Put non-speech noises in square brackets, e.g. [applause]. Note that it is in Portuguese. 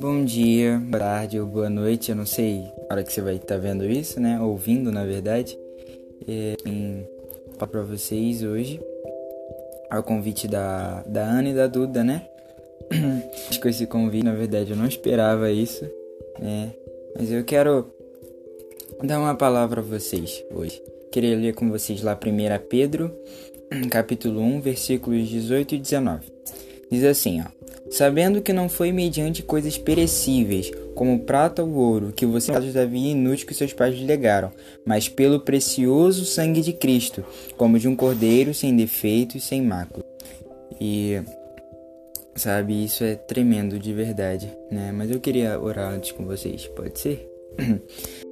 Bom dia, boa tarde ou boa noite, eu não sei a hora que você vai estar tá vendo isso, né? Ouvindo, na verdade. É, em, para vocês hoje, ao convite da, da Ana e da Duda, né? [clears throat] Com esse convite, na verdade, eu não esperava isso, né? Mas eu quero dar uma palavra a vocês hoje. Queria ler com vocês lá 1 Pedro, [clears throat] capítulo 1, versículos 18 e 19. Diz assim, ó sabendo que não foi mediante coisas perecíveis, como prata ou ouro, que você da vida inútil que seus pais lhe legaram, mas pelo precioso sangue de Cristo, como de um cordeiro sem defeito e sem mácula. E sabe, isso é tremendo de verdade, né? Mas eu queria orar antes com vocês, pode ser? [clears throat]